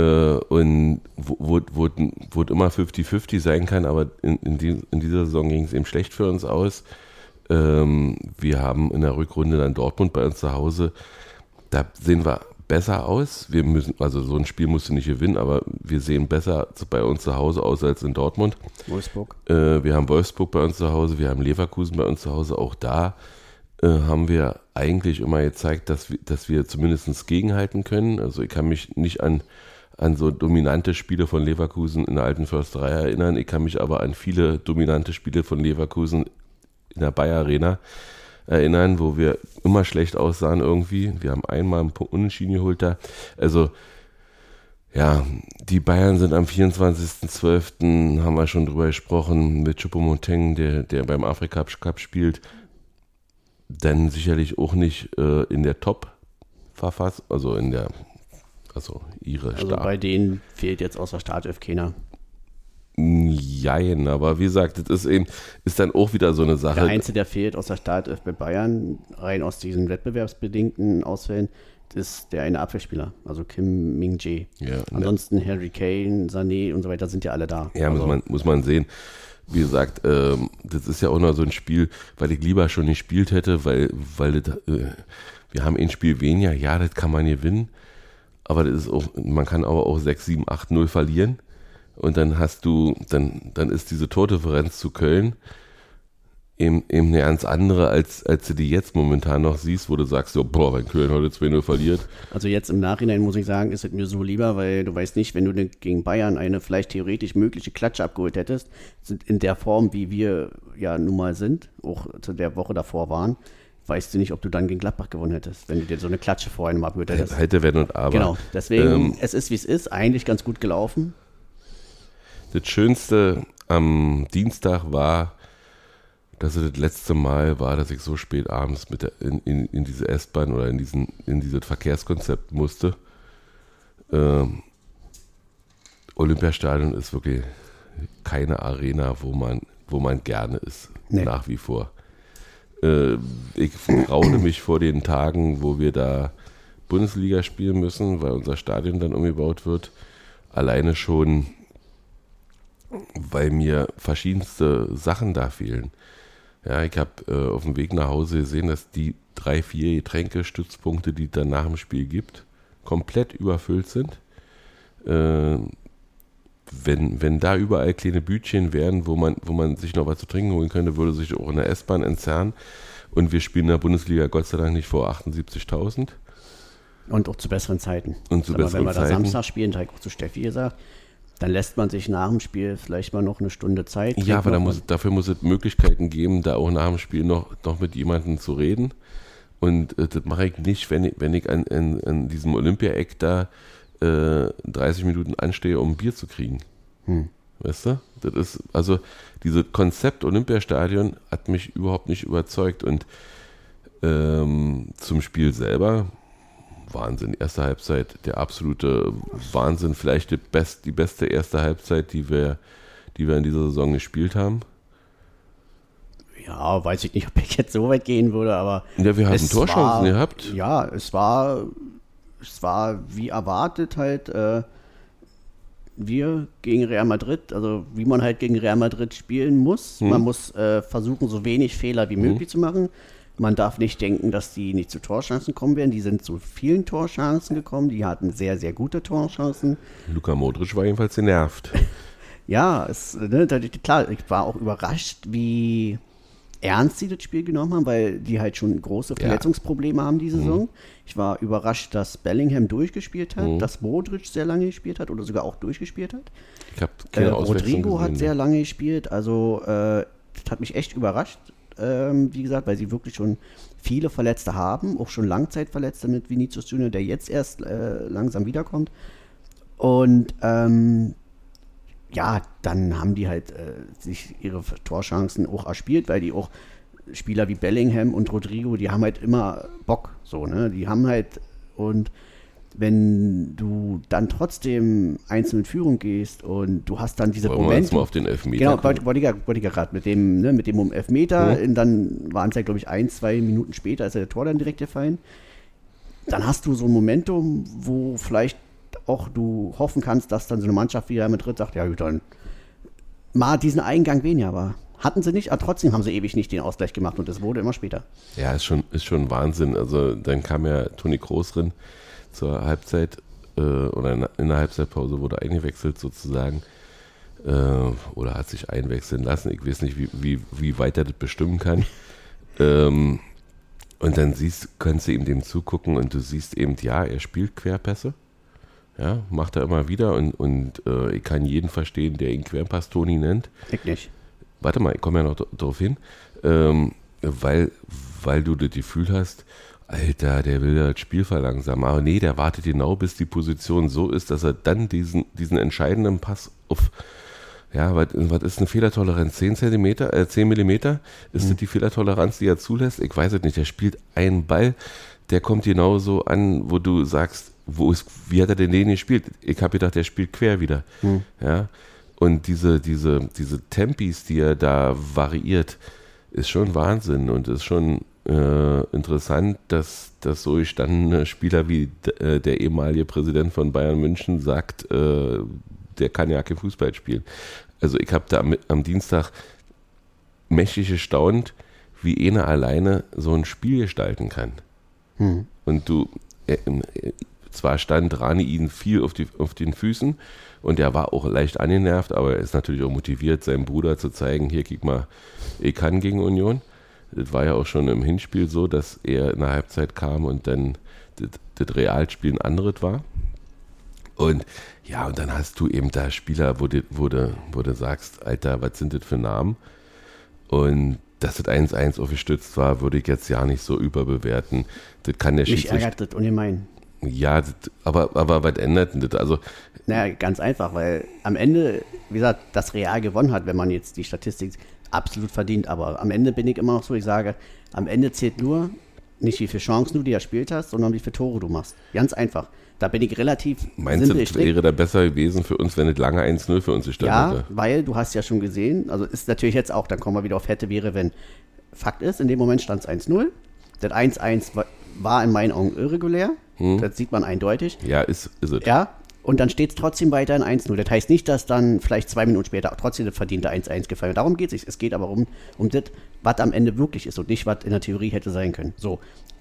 und wo, wo, wo, immer 50-50 sein kann, aber in, in, die, in dieser Saison ging es eben schlecht für uns aus. Ähm, wir haben in der Rückrunde dann Dortmund bei uns zu Hause. Da sehen wir besser aus. Wir müssen, also so ein Spiel musst du nicht gewinnen, aber wir sehen besser bei uns zu Hause aus als in Dortmund. Wolfsburg. Äh, wir haben Wolfsburg bei uns zu Hause, wir haben Leverkusen bei uns zu Hause. Auch da äh, haben wir eigentlich immer gezeigt, dass wir, dass wir zumindest gegenhalten können. Also ich kann mich nicht an, an so dominante Spiele von Leverkusen in der alten Försterei erinnern. Ich kann mich aber an viele dominante Spiele von Leverkusen in der Bayer Arena erinnern, wo wir immer schlecht aussahen irgendwie. Wir haben einmal einen Punkt Unentschieden geholt da. Also ja, die Bayern sind am 24.12. haben wir schon drüber gesprochen mit Choupo-Moting, der, der beim Afrika Cup spielt. Dann sicherlich auch nicht äh, in der Top-Verfassung, also in der, also ihre Also Stab. bei denen fehlt jetzt außer Startelf keiner. Jein, aber wie gesagt, das ist eben, ist dann auch wieder so eine Sache. Der Einzige, der fehlt aus der Startelf bei Bayern, rein aus diesen wettbewerbsbedingten Ausfällen, ist der eine Abwehrspieler, also Kim Ming-Jae. Ja, ne. Ansonsten Harry Kane, Sané und so weiter sind ja alle da. Ja, also, muss, man, muss man sehen. Wie gesagt, ähm, das ist ja auch noch so ein Spiel, weil ich lieber schon nicht gespielt hätte, weil, weil das, äh, wir haben ein Spiel weniger, ja, das kann man gewinnen, aber das ist auch, man kann aber auch 6, 7, 8, 0 verlieren und dann hast du, dann, dann ist diese Tordifferenz zu Köln eben, eben eine ganz andere, als, als du die jetzt momentan noch siehst, wo du sagst, so, boah, wenn Köln heute 2-0 verliert. Also jetzt im Nachhinein muss ich sagen, ist es mir so lieber, weil du weißt nicht, wenn du gegen Bayern eine vielleicht theoretisch mögliche Klatsche abgeholt hättest, in der Form, wie wir ja nun mal sind, auch zu der Woche davor waren, weißt du nicht, ob du dann gegen Gladbach gewonnen hättest, wenn du dir so eine Klatsche vorher mal abgeholt hättest. Hätte, wenn und aber. Genau, deswegen, ähm, es ist wie es ist, eigentlich ganz gut gelaufen. Das Schönste am Dienstag war, dass es das letzte Mal war, dass ich so spät abends mit der, in, in, in diese S-Bahn oder in, diesen, in dieses Verkehrskonzept musste. Ähm, Olympiastadion ist wirklich keine Arena, wo man, wo man gerne ist, nee. nach wie vor. Äh, ich graune mich vor den Tagen, wo wir da Bundesliga spielen müssen, weil unser Stadion dann umgebaut wird. Alleine schon, weil mir verschiedenste Sachen da fehlen. Ja, ich habe äh, auf dem Weg nach Hause gesehen, dass die drei, vier Getränkestützpunkte, die es dann nach dem Spiel gibt, komplett überfüllt sind. Äh, wenn, wenn da überall kleine Bütchen wären, wo man, wo man sich noch was zu trinken holen könnte, würde sich auch in der S-Bahn entzerren. Und wir spielen in der Bundesliga Gott sei Dank nicht vor 78.000. Und auch zu besseren Zeiten. Und zu besseren Zeiten. Wenn wir da Samstag spielen, habe ich auch zu Steffi gesagt, dann lässt man sich nach dem Spiel vielleicht mal noch eine Stunde Zeit. Ja, aber da muss, dafür muss es Möglichkeiten geben, da auch nach dem Spiel noch, noch mit jemandem zu reden. Und äh, das mache ich nicht, wenn ich, wenn ich an, an, an diesem Olympia-Eck da äh, 30 Minuten anstehe, um ein Bier zu kriegen. Hm. Weißt du? Das ist, also, dieses Konzept Olympiastadion hat mich überhaupt nicht überzeugt. Und ähm, zum Spiel selber Wahnsinn. Erste Halbzeit, der absolute Wahnsinn. Vielleicht die, best, die beste erste Halbzeit, die wir, die wir in dieser Saison gespielt haben. Ja, weiß ich nicht, ob ich jetzt so weit gehen würde, aber. Ja, wir haben Torchancen war, gehabt. Ja, es war, es war wie erwartet halt. Äh, wir gegen Real Madrid, also wie man halt gegen Real Madrid spielen muss. Hm. Man muss äh, versuchen, so wenig Fehler wie hm. möglich zu machen. Man darf nicht denken, dass die nicht zu Torchancen kommen werden. Die sind zu vielen Torchancen gekommen. Die hatten sehr, sehr gute Torchancen. Luka Modric war jedenfalls genervt. ja, es, ne, klar, ich war auch überrascht, wie ernst sie das Spiel genommen haben, weil die halt schon große Verletzungsprobleme ja. haben die Saison. Mhm. Ich war überrascht, dass Bellingham durchgespielt hat, mhm. dass Modric sehr lange gespielt hat oder sogar auch durchgespielt hat. Ich habe äh, Rodrigo hat sehr lange gespielt, also äh, das hat mich echt überrascht ähm, wie gesagt, weil sie wirklich schon viele Verletzte haben, auch schon Langzeitverletzte mit Vinicius Junior, der jetzt erst äh, langsam wiederkommt. Und ähm, ja, dann haben die halt äh, sich ihre Torchancen auch erspielt, weil die auch Spieler wie Bellingham und Rodrigo, die haben halt immer Bock, so, ne? Die haben halt und wenn du dann trotzdem einzeln in Führung gehst und du hast dann diese Wollen Momente. Wir mal auf den Elfmeter. Genau, wollte, wollte ich ja gerade mit dem, ne, mit dem um Elfmeter, ja. dann waren es ja, glaube ich, ein, zwei Minuten später, ist ja der Tor dann direkt gefallen. Dann hast du so ein Momentum, wo vielleicht auch du hoffen kannst, dass dann so eine Mannschaft wie mit Ritt sagt, ja gut, dann mal diesen Eingang weniger war. Hatten sie nicht, aber trotzdem haben sie ewig nicht den Ausgleich gemacht und es wurde immer später. Ja, ist schon, ist schon Wahnsinn. Also dann kam ja Toni Kroos drin zur Halbzeit äh, oder in, in, der Halbzeitpause wurde eingewechselt sozusagen äh, oder hat sich einwechseln lassen. Ich weiß nicht, wie, wie, wie weit er das bestimmen kann. Ähm, und dann siehst, kannst du ihm dem zugucken und du siehst eben, ja, er spielt Querpässe. Ja, macht er immer wieder und, und äh, ich kann jeden verstehen, der ihn Querpass Toni nennt. Ich nicht. Warte mal, ich komme ja noch darauf hin. Ähm, weil, weil du das Gefühl hast, Alter, der will das Spiel verlangsamen. Aber nee, der wartet genau, bis die Position so ist, dass er dann diesen, diesen entscheidenden Pass auf, ja, was, was ist eine Fehlertoleranz? 10 Zentimeter, äh, 10 Millimeter? Ist mhm. das die Fehlertoleranz, die er zulässt? Ich weiß es nicht. Der spielt einen Ball, der kommt genauso an, wo du sagst, wo ist, wie hat er denn den gespielt? Ich habe gedacht, der spielt quer wieder. Mhm. Ja. Und diese, diese, diese Tempis, die er da variiert, ist schon Wahnsinn und ist schon äh, interessant, dass, dass so gestandene Spieler wie äh, der ehemalige Präsident von Bayern München sagt, äh, der kann ja kein Fußball spielen. Also ich habe da am, am, Dienstag mächtig gestaunt, wie einer alleine so ein Spiel gestalten kann. Hm. Und du, äh, äh, zwar stand Rani ihn viel auf, die, auf den Füßen und er war auch leicht angenervt, aber er ist natürlich auch motiviert, seinem Bruder zu zeigen, hier, guck mal, ich kann gegen Union. Das war ja auch schon im Hinspiel so, dass er in der Halbzeit kam und dann das, das Realspiel ein anderes war. Und ja, und dann hast du eben da Spieler, wo du, wo du, wo du sagst, Alter, was sind das für Namen? Und dass das 1-1 aufgestützt war, würde ich jetzt ja nicht so überbewerten. Das kann der Mich Schiedsrichter. ärgert das ungemein. Ja, aber, aber was ändert denn das? Also, Naja, ganz einfach, weil am Ende, wie gesagt, das Real gewonnen hat, wenn man jetzt die Statistik absolut verdient. Aber am Ende bin ich immer noch so, ich sage, am Ende zählt nur nicht wie viele Chancen du dir erspielt hast, sondern wie viele Tore du machst. Ganz einfach. Da bin ich relativ meinst du, simpel das strikt. wäre da besser gewesen für uns, wenn es lange 1-0 für uns gestanden Ja, hätte? weil du hast ja schon gesehen, also ist natürlich jetzt auch, dann kommen wir wieder auf hätte, wäre, wenn. Fakt ist, in dem Moment stand es 1-0. Das 1-1 war, in meinen Augen irregulär. Hm. Das sieht man eindeutig. Ja, ist, ist es. Ja, und dann steht es trotzdem weiter in 1-0. Das heißt nicht, dass dann vielleicht zwei Minuten später trotzdem das verdiente 1-1 gefallen wird. Darum geht es nicht. Es geht aber um, um das, was am Ende wirklich ist und nicht, was in der Theorie hätte sein können. So,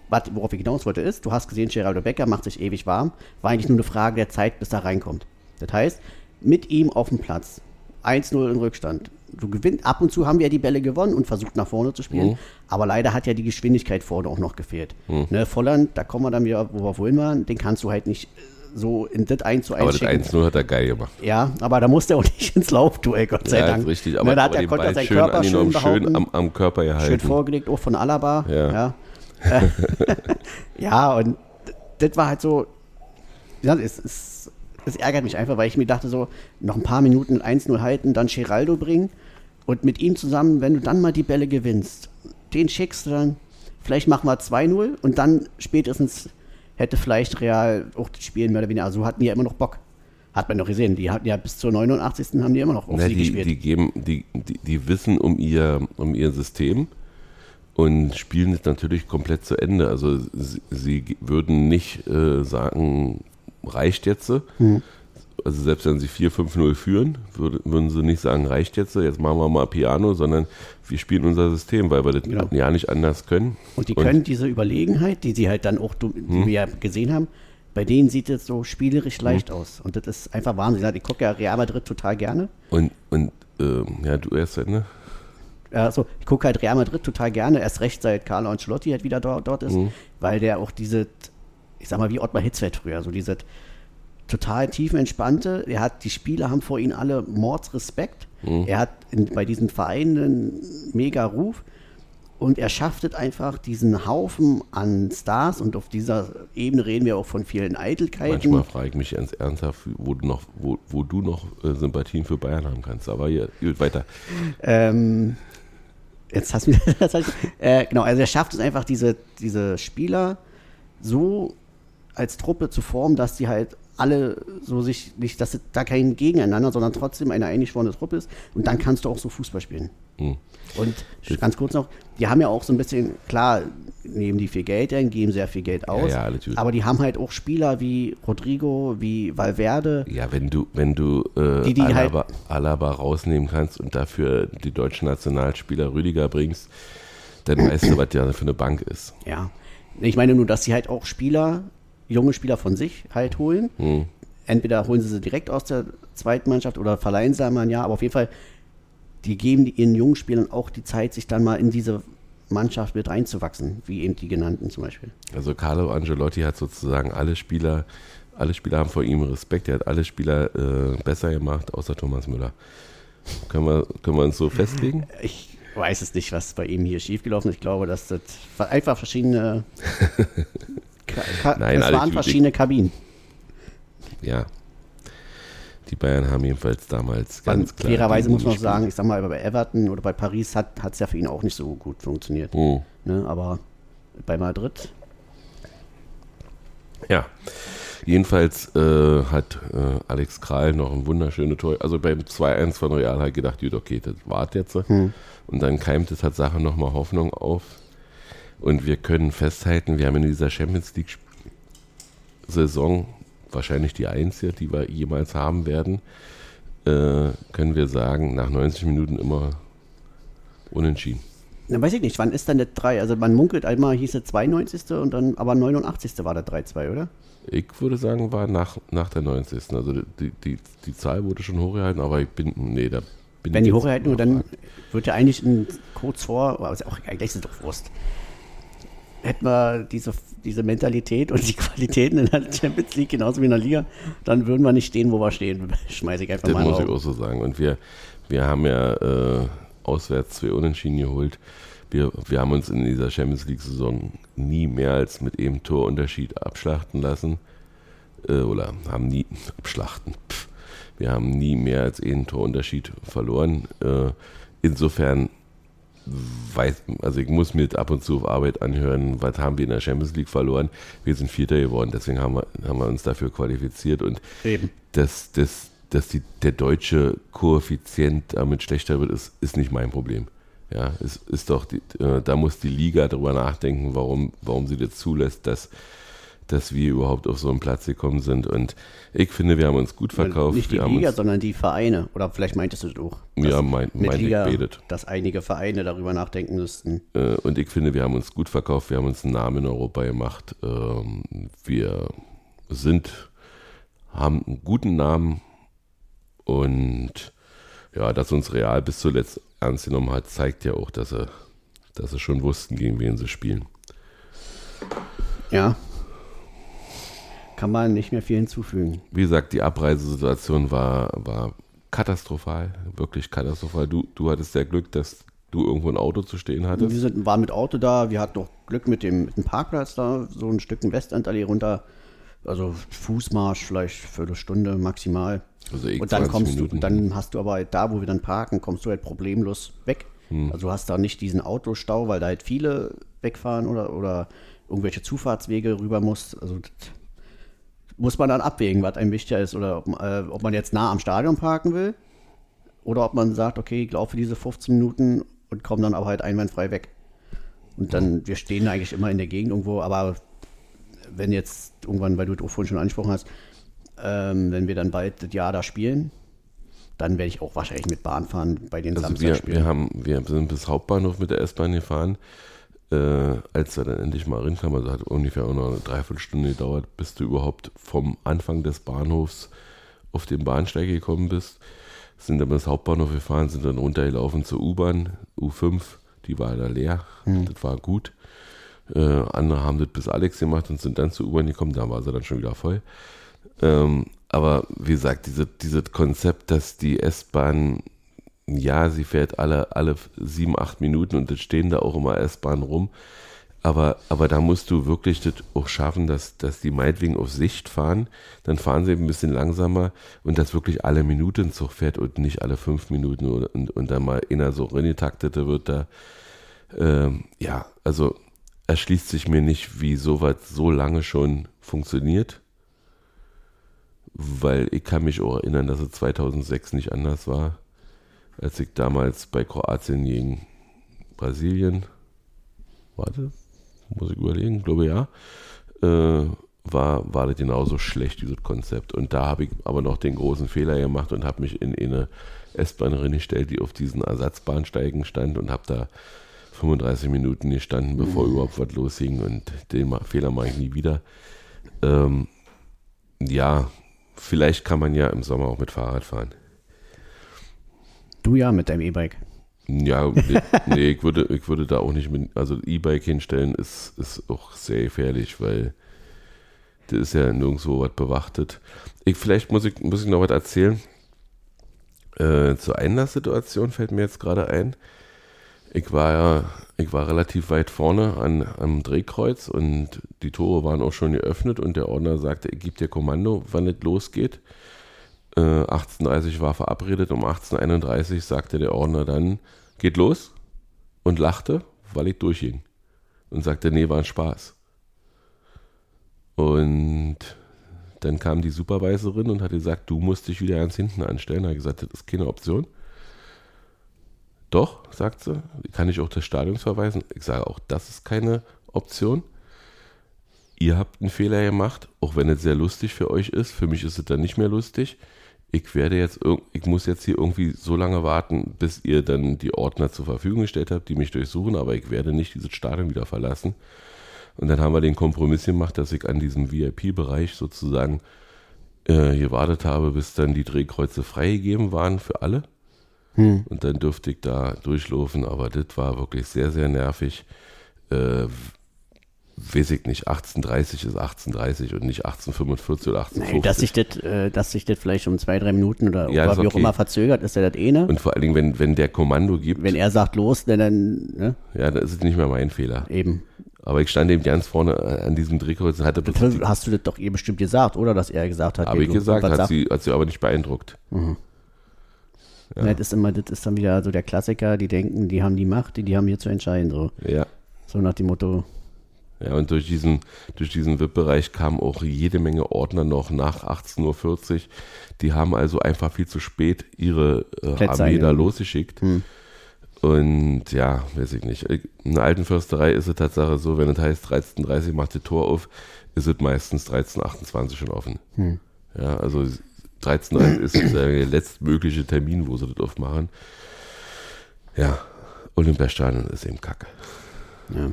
was, worauf ich hinaus wollte, ist, du hast gesehen, Geraldo Becker macht sich ewig warm. War eigentlich nur eine Frage der Zeit, bis er reinkommt. Das heißt, mit ihm auf dem Platz, 1-0 in Rückstand. Du gewinnst, ab und zu haben wir die Bälle gewonnen und versucht nach vorne zu spielen. Mhm. Aber leider hat ja die Geschwindigkeit vorne auch noch gefehlt. Ne, Volland, da kommen wir dann wieder, wo wir vorhin waren, den kannst du halt nicht so in das 1 zu 1 aber das schicken. 1-0 hat er geil gemacht. Ja, aber da musste er auch nicht ins Laufduell, Gott sei ja, Dank. ist richtig. Ne, Aber, da hat aber er, konnte er seinen schön Körper schön schön am, am Körper Schön gehalten. vorgelegt, auch von Alaba. Ja. Ja, ja. ja und das war halt so, ja, es, es, es ärgert mich einfach, weil ich mir dachte so, noch ein paar Minuten 1-0 halten, dann Geraldo bringen und mit ihm zusammen, wenn du dann mal die Bälle gewinnst, den schickst du dann, vielleicht machen wir 2-0 und dann spätestens hätte vielleicht Real auch das Spiel mehr oder weniger, also hatten die ja immer noch Bock. Hat man doch gesehen, die hatten ja bis zur 89. haben die immer noch auf Na, sie die, gespielt. die, geben, die, die, die wissen um ihr, um ihr System und spielen es natürlich komplett zu Ende. Also sie, sie würden nicht äh, sagen, reicht jetzt. Hm. Also selbst wenn sie 4-5-0 führen, würde, würden sie nicht sagen, reicht jetzt, jetzt machen wir mal Piano, sondern wir spielen unser System, weil wir das Genau. ja nicht anders können. Und die können diese Überlegenheit, die sie halt dann auch, die Hm. wir ja gesehen haben, bei denen sieht es so spielerisch leicht aus. Und das ist einfach Wahnsinn. Ich gucke ja Real Madrid total gerne. Und, und ähm, ja, du erst, ne? Also, ich gucke halt Real Madrid total gerne, erst recht seit Carlo Ancelotti halt wieder dort, dort ist, weil der auch diese, ich sag mal, wie Ottmar Hitzfeld früher, so diese total tiefenentspannte, er hat, die Spieler haben vor ihm alle Mordsrespekt, er hat in, bei diesen Vereinen einen mega Ruf und er schafft es einfach, diesen Haufen an Stars und auf dieser Ebene reden wir auch von vielen Eitelkeiten. Manchmal frage ich mich ganz ernsthaft, wo du noch, wo, wo du noch äh, Sympathien für Bayern haben kannst. Aber hier, gut, weiter. Ähm, jetzt hast du wieder. Das heißt, äh, genau, also er schafft es einfach, diese, diese Spieler so als Truppe zu formen, dass die halt alle so sich nicht, dass da kein Gegeneinander, sondern trotzdem eine eingeschworene Truppe ist. Und dann kannst du auch so Fußball spielen. Hm. Und ganz kurz noch, die haben ja auch so ein bisschen, klar, nehmen die viel Geld ein, geben sehr viel Geld aus. ja, natürlich. aber die haben halt auch Spieler wie Rodrigo, wie Valverde. Ja, wenn du, wenn du äh, Die, die halt- Alaba, Alaba rausnehmen kannst und dafür die deutschen Nationalspieler Rüdiger bringst, dann weißt du, was der für eine Bank ist. Ja. Ich meine nur, dass sie halt auch Spieler, junge Spieler von sich halt holen. Hm. Entweder holen sie sie direkt aus der zweiten Mannschaft oder verleihen sie einmal ein Jahr, aber auf jeden Fall, die geben ihren jungen Spielern auch die Zeit, sich dann mal in diese Mannschaft mit reinzuwachsen, wie eben die genannten zum Beispiel. Also Carlo Angelotti hat sozusagen alle Spieler, alle Spieler haben vor ihm Respekt. Er hat alle Spieler äh, besser gemacht, außer Thomas Müller. Können wir, können wir uns so festlegen? Ich weiß es nicht, was bei ihm hier schiefgelaufen ist. Ich glaube, dass das einfach verschiedene. Ka Ka Nein, es waren verschiedene Kabinen. Ja. Die Bayern haben jedenfalls damals ganz Und klar. fairerweise muss man auch sagen, ich sag mal, bei Everton oder bei Paris hat es ja für ihn auch nicht so gut funktioniert. Hm. Ne? Aber bei Madrid, Ja. Jedenfalls äh, hat äh, Alex Kral noch ein wunderschönes Tor. Also beim 2-1 von Real halt gedacht, gut, okay, das wart jetzt. Und dann keimt es Tatsache nochmal Hoffnung auf. Und wir können festhalten, wir haben in dieser Champions League-Saison wahrscheinlich die einzige, die wir jemals haben werden, äh, können wir sagen, nach 90 Minuten immer unentschieden. Na, weiß ich nicht, wann ist dann der 3? Also man munkelt einmal, hieß es 92. und dann, aber 89. war der 3-2, oder? Ich würde sagen, war nach, nach der 90. Also die, die, die Zahl wurde schon hochgehalten, aber ich bin, nee, da bin Wenn die jetzt hochhalten, dann wird ja eigentlich ein kurz vor, aber ist auch eigentlich ist doch Wurst. Hätten wir diese, diese Mentalität und die Qualitäten in der Champions League genauso wie in der Liga, dann würden wir nicht stehen, wo wir stehen. Schmeiße ich einfach Das mal muss ich raus. auch so sagen. Und wir, wir haben ja äh, auswärts zwei Unentschieden geholt. Wir, wir haben uns in dieser Champions League-Saison nie mehr als mit einem Torunterschied abschlachten lassen. Äh, oder haben nie abschlachten. Pff. Wir haben nie mehr als einen Torunterschied verloren. Äh, insofern weiß, also ich muss mir ab und zu auf Arbeit anhören, was haben wir in der Champions League verloren. Wir sind Vierter geworden, deswegen haben wir, haben wir uns dafür qualifiziert und Eben. dass, dass, dass die, der deutsche Koeffizient damit schlechter wird, ist, ist nicht mein Problem. Ja, es ist doch, die, äh, da muss die Liga darüber nachdenken, warum, warum sie das zulässt, dass, dass wir überhaupt auf so einen Platz gekommen sind. Und ich finde, wir haben uns gut verkauft. Nicht die wir Liga, uns, sondern die Vereine. Oder vielleicht meintest du das auch. Ja, dass mein- mit ich Liga, betet. dass einige Vereine darüber nachdenken müssten. äh, und ich finde, wir haben uns gut verkauft, wir haben uns einen Namen in Europa gemacht. Ähm, wir sind, haben einen guten Namen und ja, dass uns Real bis zuletzt ernst genommen hat, zeigt ja auch, dass sie, dass sie schon wussten, gegen wen sie spielen. Ja. Kann man nicht mehr viel hinzufügen. Wie gesagt, die Abreisesituation war, war katastrophal, wirklich katastrophal. Du, du hattest sehr Glück, dass du irgendwo ein Auto zu stehen Wir hattest. sind, waren mit Auto da, wir hatten noch Glück mit dem, mit dem Parkplatz da, so ein Stück Westendallee runter. Also Fußmarsch, vielleicht Viertelstunde maximal. Also eh und dann 20 kommst Minuten. du, dann hast du aber halt da, wo wir dann parken, kommst du halt problemlos weg. Hm. Also du hast da nicht diesen Autostau, weil da halt viele wegfahren oder, oder irgendwelche Zufahrtswege rüber musst. Also das muss man dann abwägen, was einem wichtiger ist. Oder ob, äh, ob man jetzt nah am Stadion parken will oder ob man sagt, okay, ich laufe diese 15 Minuten und komme dann aber halt einwandfrei weg. Und dann, wir stehen eigentlich immer in der Gegend irgendwo, aber wenn jetzt irgendwann, weil du es auch vorhin schon angesprochen hast, ähm, wenn wir dann bald das Jahr da spielen, dann werde ich auch wahrscheinlich mit Bahn fahren bei den Also wir, Samstagspielen. wir, haben, wir sind bis Hauptbahnhof mit der S-Bahn gefahren. Äh, als wir dann endlich mal rinkamen, also hat ungefähr auch noch eine Dreiviertelstunde gedauert, bis du überhaupt vom Anfang des Bahnhofs auf den Bahnsteig gekommen bist. Sind dann bis Hauptbahnhof gefahren, sind dann runtergelaufen zur U-Bahn, U5, die war da leer, das war gut. Äh, andere haben das bis Alex gemacht und sind dann zur U-Bahn gekommen, da war sie dann schon wieder voll. Ähm, aber wie gesagt, diese, dieses Konzept, dass die S-Bahn, ja, sie fährt alle, alle sieben, acht Minuten und es stehen da auch immer S-Bahnen rum. Aber, aber da musst du wirklich das auch schaffen, dass, dass die meinetwegen auf Sicht fahren. Dann fahren sie ein bisschen langsamer und dass wirklich alle Minute ein Zug fährt und nicht alle fünf Minuten oder, und, und dann mal inner so reingetaktete wird da. Ähm, ja, also erschließt sich mir nicht, wie sowas so lange schon funktioniert weil ich kann mich auch erinnern, dass es 2006 nicht anders war, als ich damals bei Kroatien gegen Brasilien, warte, muss ich überlegen, glaube ja, äh, war, war das genauso schlecht, dieses Konzept. Und da habe ich aber noch den großen Fehler gemacht und habe mich in eine S-Bahn reingestellt, die auf diesen Ersatzbahnsteigen stand und habe da 35 Minuten gestanden, bevor überhaupt was losging und den Fehler mache ich nie wieder. Ähm, ja, vielleicht kann man ja im Sommer auch mit Fahrrad fahren. Du ja mit deinem E-Bike. Ja, nee, ich, würde, ich würde da auch nicht mit, also E-Bike hinstellen ist, ist auch sehr gefährlich, weil das ist ja nirgendwo was bewachtet. Ich, vielleicht muss ich, muss ich noch was erzählen. Äh, zur Einlasssituation fällt mir jetzt gerade ein. Ich war ja, ich war relativ weit vorne an, am Drehkreuz und die Tore waren auch schon geöffnet und der Ordner sagte, ich gebe dir Kommando, wann es losgeht. Äh, 18.30 war verabredet, um 18.31 sagte der Ordner dann, geht los und lachte, weil ich durchging. Und sagte, nee, war ein Spaß. Und dann kam die Supervisorin und hat gesagt, du musst dich wieder ganz hinten anstellen. Da ich gesagt, das ist keine Option. Doch, sagt sie, kann ich auch des Stadions verweisen. Ich sage auch, das ist keine Option. Ihr habt einen Fehler gemacht, auch wenn es sehr lustig für euch ist. Für mich ist es dann nicht mehr lustig. Ich werde jetzt, ich muss jetzt hier irgendwie so lange warten, bis ihr dann die Ordner zur Verfügung gestellt habt, die mich durchsuchen, aber ich werde nicht dieses Stadion wieder verlassen. Und dann haben wir den Kompromiss gemacht, dass ich an diesem VIP-Bereich sozusagen äh, gewartet habe, bis dann die Drehkreuze freigegeben waren für alle. Und dann dürfte ich da durchlaufen, aber das war wirklich sehr, sehr nervig. Äh, weiß ich nicht, 1830 ist 1830 und nicht 1845 oder 1850. Nee, dass sich das, äh, dass sich das vielleicht um zwei, drei Minuten oder Ja, wie auch immer verzögert, ist ja das eine. und vor allen Dingen, wenn, wenn der Kommando gibt, Wenn er sagt los, dann, dann ne, ja, dann ist es nicht mehr mein Fehler. eben. Aber ich stand eben ganz vorne äh, an diesem Drehkreuz und hatte Das hast du das doch ihr bestimmt gesagt, oder? Dass er gesagt hat, habe ich gesagt, hat sagst. sie, hat sie aber nicht beeindruckt. Ja. Das ist immer, das ist dann wieder so der Klassiker, die denken, die haben die Macht, die, die haben hier zu entscheiden, so. Ja. So nach dem Motto, Ja, und durch diesen, durch diesen VIP-Bereich kamen auch jede Menge Ordner noch nach 18.40 Uhr. Die haben also einfach viel zu spät ihre äh, Armee da losgeschickt. Und ja, weiß ich nicht. In der alten Försterei ist es Tatsache so, wenn es heißt 13.30 macht das Tor auf, ist es meistens 13.28 schon offen. Ja, also 13.30 ist der letztmögliche Termin, wo sie das aufmachen. Ja, Olympiastadion ist eben kacke. ja.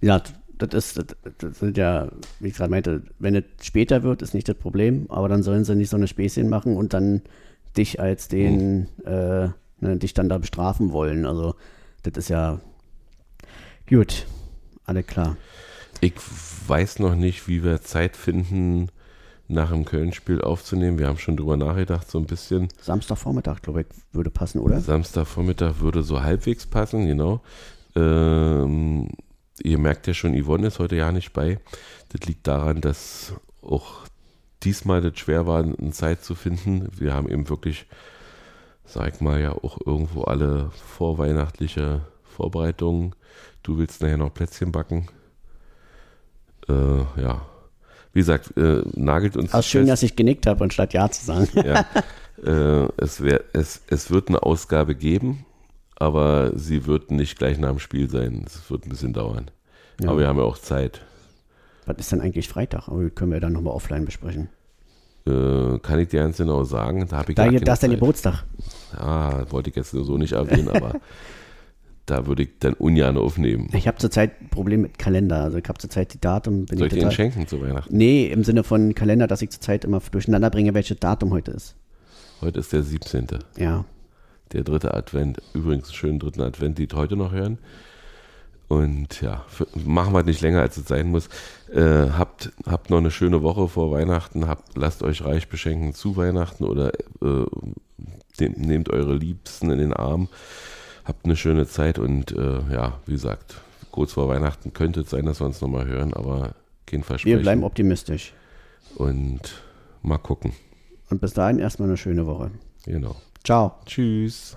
Ja, das ist, das, das sind ja, wie ich gerade meinte, wenn es später wird, ist nicht das Problem, aber dann sollen sie nicht so eine Späßchen machen und dann dich als den, äh, ne, dich dann da bestrafen wollen. Also, das ist ja gut, alle klar. Ich weiß noch nicht, wie wir Zeit finden, nach dem Köln-Spiel aufzunehmen. Wir haben schon drüber nachgedacht, so ein bisschen. Samstagvormittag, glaube ich, würde passen, oder? Samstagvormittag würde so halbwegs passen, genau. Ähm, ihr merkt ja schon, Yvonne ist heute ja nicht bei. Das liegt daran, dass auch diesmal das schwer war, eine Zeit zu finden. Wir haben eben wirklich, sag ich mal, ja auch irgendwo alle vorweihnachtliche Vorbereitungen. Du willst nachher noch Plätzchen backen. Äh, ja. Wie gesagt, äh, nagelt uns nicht schön, fest. dass ich genickt habe, anstatt Ja zu sagen. Ja. äh, es, wär, es, es wird eine Ausgabe geben, aber sie wird nicht gleich nach dem Spiel sein. Es wird ein bisschen dauern. Ja. Aber wir haben ja auch Zeit. Was ist denn eigentlich Freitag? Aber können wir dann nochmal offline besprechen. Äh, kann ich dir ganz genau sagen. Da habe ich Da, da ist dein. Geburtstag. Ah, wollte ich jetzt nur so nicht erwähnen, aber da würde ich dann ungern aufnehmen. Ich habe zurzeit ein Problem mit Kalender. Also ich habe zurzeit die Datum. Bin Soll ich ich dir schenken zu Weihnachten? nee, im Sinne von Kalender, dass ich zurzeit immer durcheinander bringe, welches Datum heute ist. Heute ist der 17. Ja. Der dritte Advent. Übrigens, schönen dritten Advent, die heute noch hören. Und ja, für, machen wir nicht länger, als es sein muss. Äh, habt, habt noch eine schöne Woche vor Weihnachten. Habt, lasst euch reich beschenken zu Weihnachten oder äh, dem, nehmt eure Liebsten in den Arm. Habt eine schöne Zeit und äh, ja, wie gesagt, kurz vor Weihnachten könnte es sein, dass wir uns nochmal hören, aber kein Versprechen. Wir bleiben optimistisch. und mal gucken. Und bis dahin erstmal eine schöne Woche. Genau. Ciao. Tschüss.